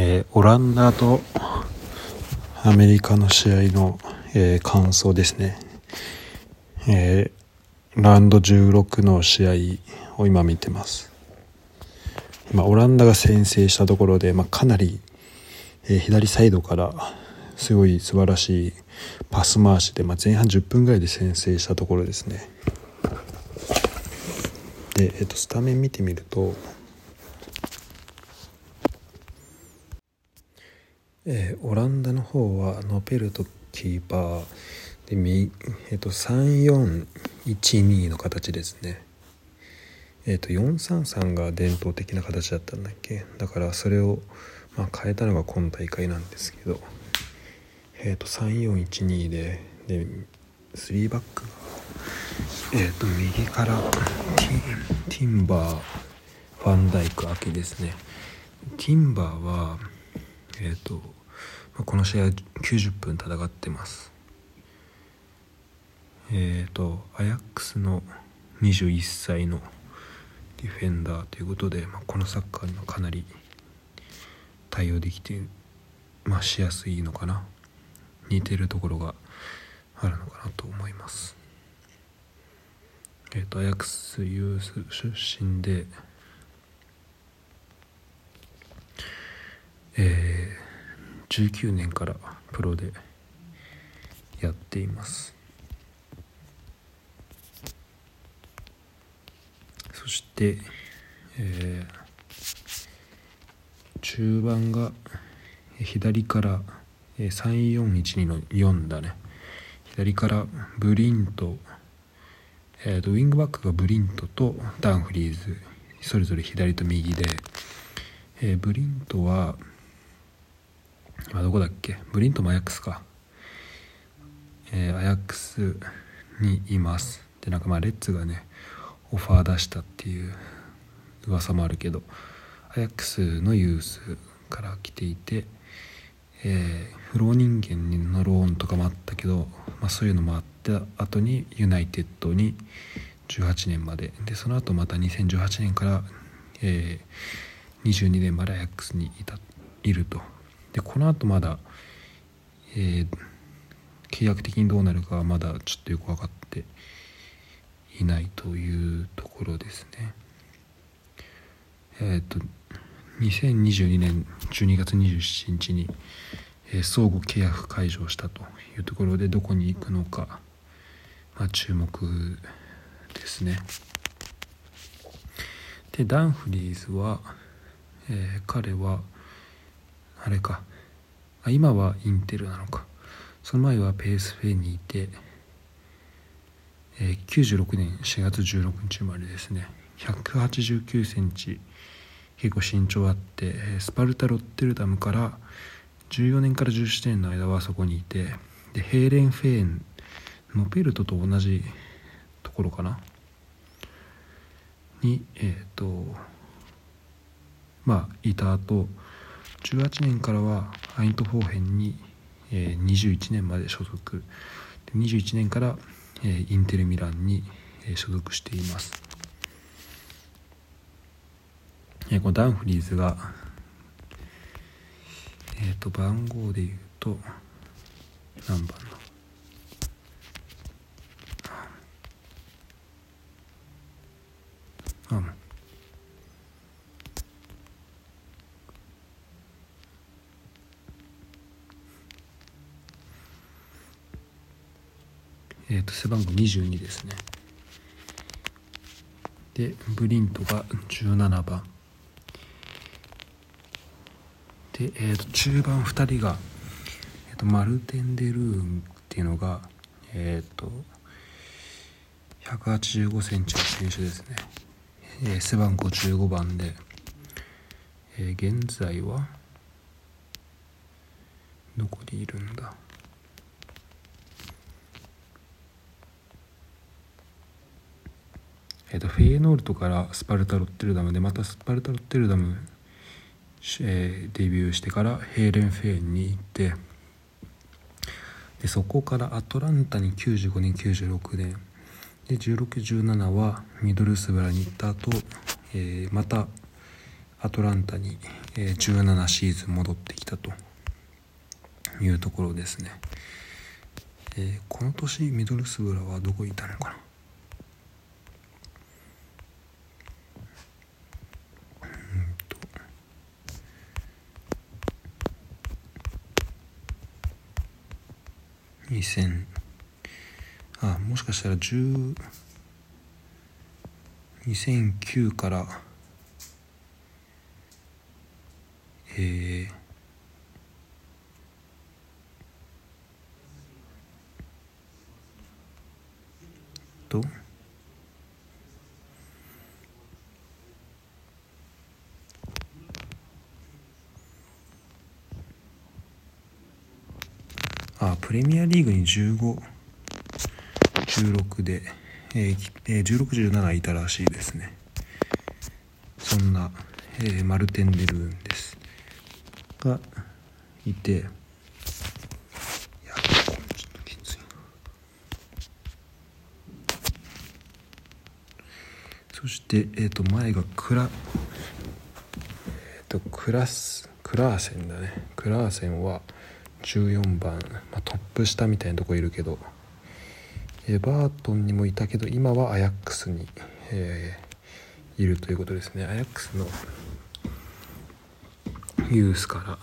えー、オランダとアメリカの試合の、えー、感想ですね、えー、ラウンド16の試合を今見てます。今オランダが先制したところで、まあ、かなり、えー、左サイドからすごい素晴らしいパス回しで、まあ、前半10分ぐらいで先制したところですね。で、えー、とスタメン見てみるとえー、オランダの方はノペルトキーパーで、えーと、3412の形ですね。えーと、433が伝統的な形だったんだっけ？だからそれを、まあ、変えたのが今大会なんですけど、えーと、3412でで3バックが、えー、と右からティンバーファンダイク明けですね。ティンバーはえっ、ー、とこの試合90分戦ってます。えっ、ー、とアヤックスの21歳のディフェンダーということで、まあ、このサッカーにはかなり対応できて、まあ、しやすいのかな。似てるところがあるのかなと思います。えっ、ー、とアヤックスユース出身でえー2019年からプロでやっています。そして、えー、中盤が左から3412の4だね。左からブリント、えーと、ウィングバックがブリントとダンフリーズそれぞれ左と右で、えー、ブリントはあどこだっけ？ブリントもアヤックスか。えー、アヤックスにいます。でなんかまあレッツがねオファー出したっていう噂もあるけどアヤックスのユースから来ていて、えー、フロー人間のローンとかもあったけど、まあ、そういうのもあった後にユナイテッドに18年まで。でその後また2018年から、えー、22年までアヤックスにいたいると。でこの後まだ、えー、契約的にどうなるかはまだちょっとよく分かっていないというところですね。えっ、ー、と2022年12月27日に、えー、相互契約解除をしたというところでどこに行くのか、まあ、注目ですね。でダンフリーズは、えー、彼はあれか。あ今はインテルなのか。その前はペースフェにいて、えー、96年4月16日生まれですね。1 8 9センチ結構身長あってスパルタ・ロッテルダムから14年から17年の間はそこにいてでヘーレン・フェーンノペルトと同じところかな。にえっ、ー、とまあいた後18年からはアイントフォーヘンに、えー、21年まで所属。21年から、えー、インテルミランに、えー、所属しています、えー、このダンフリーズがえ、ー、と番号で言うと何番の？あえー、と背番号22ですね。でブリントが17番。で、えー、と中盤2人が、えー、とマルテン・デルーンっていうのがえっ、ー、と185センチの選手ですね、えー、背番号15番で、えー、現在はどこにいるんだ。えーと、フェイエノールトからスパルタ・ロッテルダムでまたスパルタ・ロッテルダム、えー、デビューしてからヘーレンフェーンに行ってでそこからアトランタに95年96年。で1617はミドルスブラに行った後、えー、またアトランタに、えー、17シーズン戻ってきたというところですね、えー、この年ミドルスブラはどこにいたのかな？2000あもしかしたら10 2009から。えー、と。あプレミアリーグに1516で、えー、1617いたらしいですね。そんな、えー、マルテン・デルーンです。がいていやちょっときついそしてえっ、ー、と前がクラえ、ー、とクラスクラーセンだね。クラーセンは14番、まあ、トップ下みたいなとこいるけどエバートンにもいたけど今はアヤックスに、えー、いるということですね。アヤックスのユースから、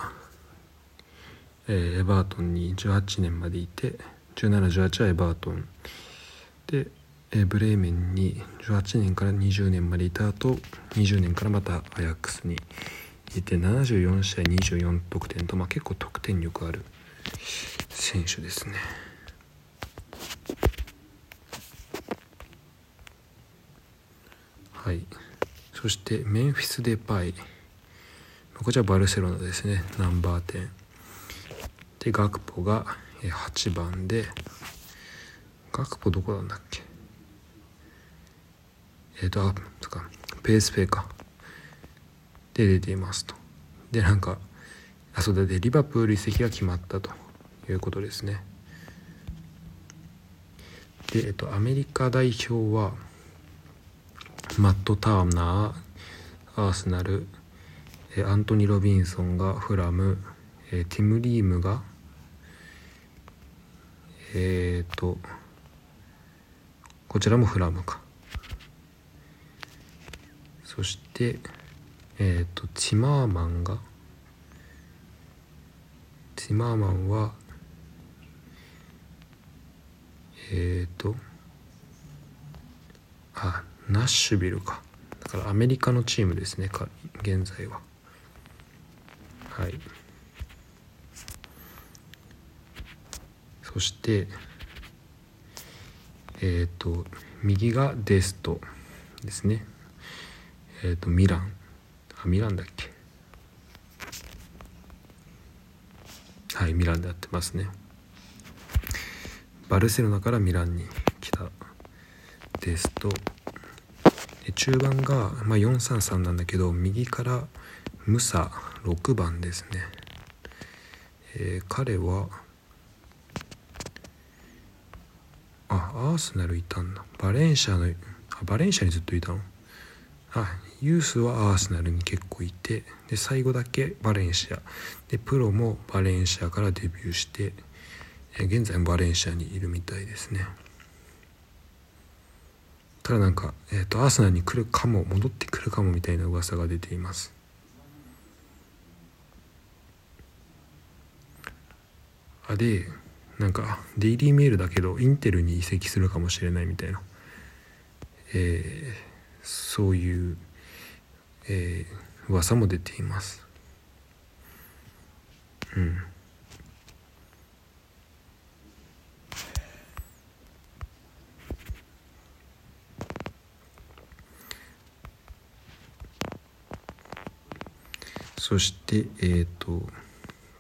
えー、エバートンに18年までいて1718はエバートン。で、えー、ブレーメンに18年から20年までいた後20年からまたアヤックスにいて74試合24得点と、まあ、結構得点力ある選手ですね。はい。そしてメンフィス・デパイ。こちらバルセロナですね。ナンバー10でガクポが8番でガクポどこなんだっけ？えっ、ー、とあとか。ペースペイか。で出ていますと。でなんかあそうだでリバプール移籍が決まったということですね。でえっ、とアメリカ代表はマット・ターナーアーセナルアントニー・ロビンソンがフラムティム・リームがえっ、ー、とこちらもフラムか。そしてえっ、ー、とティマーマンが？ティマーマンはえっ、ー、とあナッシュビルか。だからアメリカのチームですねか現在は。はい。そしてえっ、ー、と右がデストですね。えっ、とミラン。ミランだっけ？はいミランでやってますね。バルセロナからミランに来たデスト中盤が、まあ、433なんだけど右からムサ6番ですね、えー、彼はあアーセナルいたんだ。バレンシアのあバレンシアにずっといたの？あユースはアーセナルに結構いてで最後だけバレンシア。でプロもバレンシアからデビューして、現在もバレンシアにいるみたいですね。ただなんか、えーと、アーセナルに来るかも戻ってくるかもみたいな噂が出ています。あでなんかデイリーメールだけどインテルに移籍するかもしれないみたいな、えー、そういう、えー、噂も出ています。うん。そしてえっ、ー、と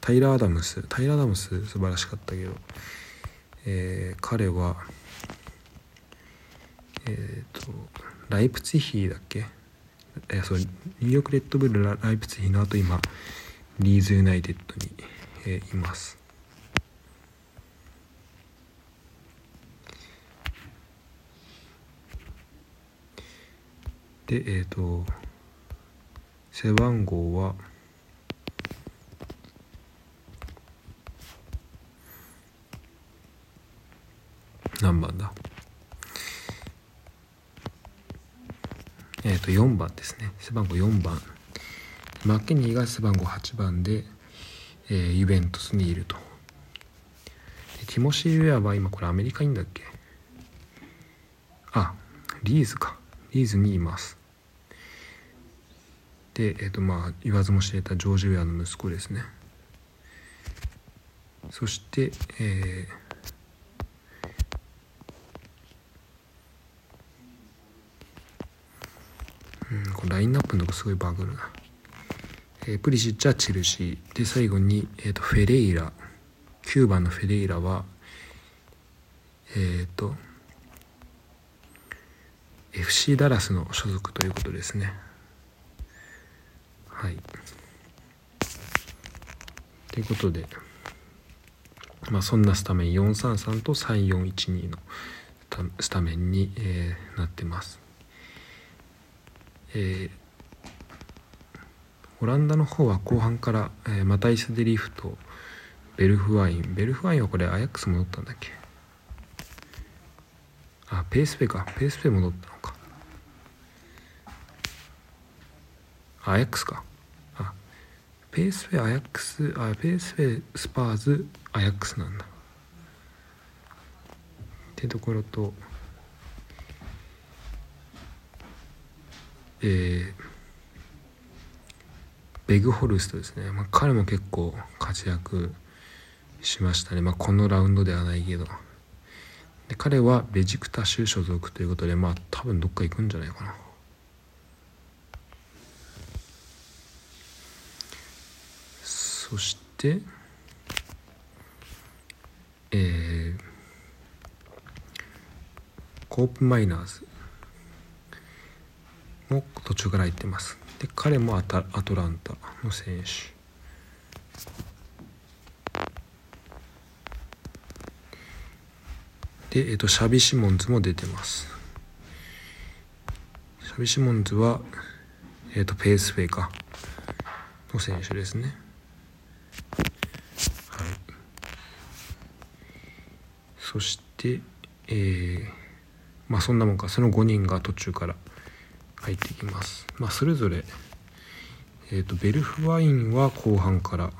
タイラー・アダムス。タイラー・アダムス素晴らしかったけど、えー、彼はえっ、ー、とライプツィヒだっけ？え、そうニューヨーク・レッドブルライプツィヒの後今リーズ・ユナイテッドに、え、います。でえっ、ー、と背番号は何番だ？え、ー、と4番ですね。背番号4番。マッケニーが背番号8番で、えー、ユベントスにいると。ティモシー・ウェアは今これアメリカいいんだっけ？あリーズか。リーズにいます。でえっ、ー、とまあ言わずも知れたジョージ・ウェアの息子ですね。そしてえーうん、このラインナップのとこすごいバグるな。えー、プリシッチはチェルシー。で、最後に、えーと、フェレイラ。9番のフェレイラは、えっ、ー、と、FC ダラスの所属ということですね。はい。ということで、まあ、そんなスタメン433と3412のスタメンに、えー、なってます。えー、オランダの方は後半から、えー、マタイス・デリフとベルフワイン。ベルフワインはこれアヤックス戻ったんだっけ？あペースペか。ペースペ戻ったのか。アヤックスか。あペースペアヤックスあペースペスパーズアヤックスなんだ。ってところとえー、ベグホルストですね、まあ、彼も結構活躍しましたね、まあ、このラウンドではないけど。で彼はベジクタ州所属ということでまあ多分どっか行くんじゃないかな。そしてえー、コープマイナーズ。も途中から行ってます。で彼もアタアトランタの選手。で、えっと、シャビ・シモンズも出てます。シャビ・シモンズは、えっと、ペースウェイか。の選手ですね。はい。そしてえー、まあそんなもんか。その5人が途中から入ってきます。まあ、それぞれ、えーと、ベルフワインは後半から。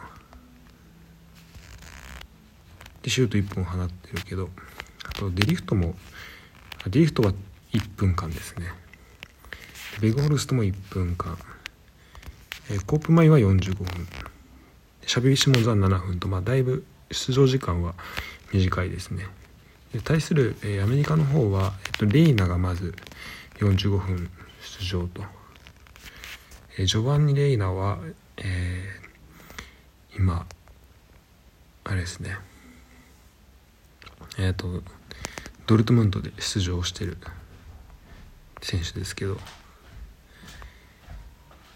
でシュート1本放ってるけどあとデリフトもデリフトは1分間ですね。ベゴホルストも1分間、えー、コープマイは45分。シャビビシモンズは7分と、まあ、だいぶ出場時間は短いですね。で対する、えー、アメリカの方は、えっと、レイナがまず45分。出場と、えー、ジョバンニ・レイナは、えー、今あれですね。えっ、ー、とドルトムントで出場してる選手ですけど。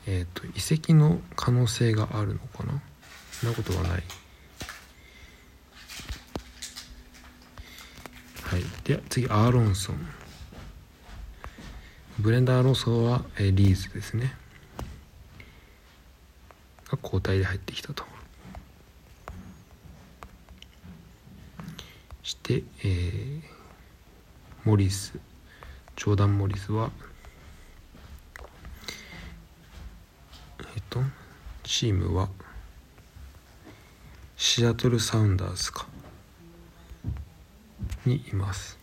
えっ、ー、と移籍の可能性があるのかな？そんなことはない。はい。で次アーロンソン。ブレンダー・ロソは、えリーズですね。が交代で入ってきたと。して、えー、モリスジョーダン・モリスはえっとチームはシアトル・サウンダーズか。にいます。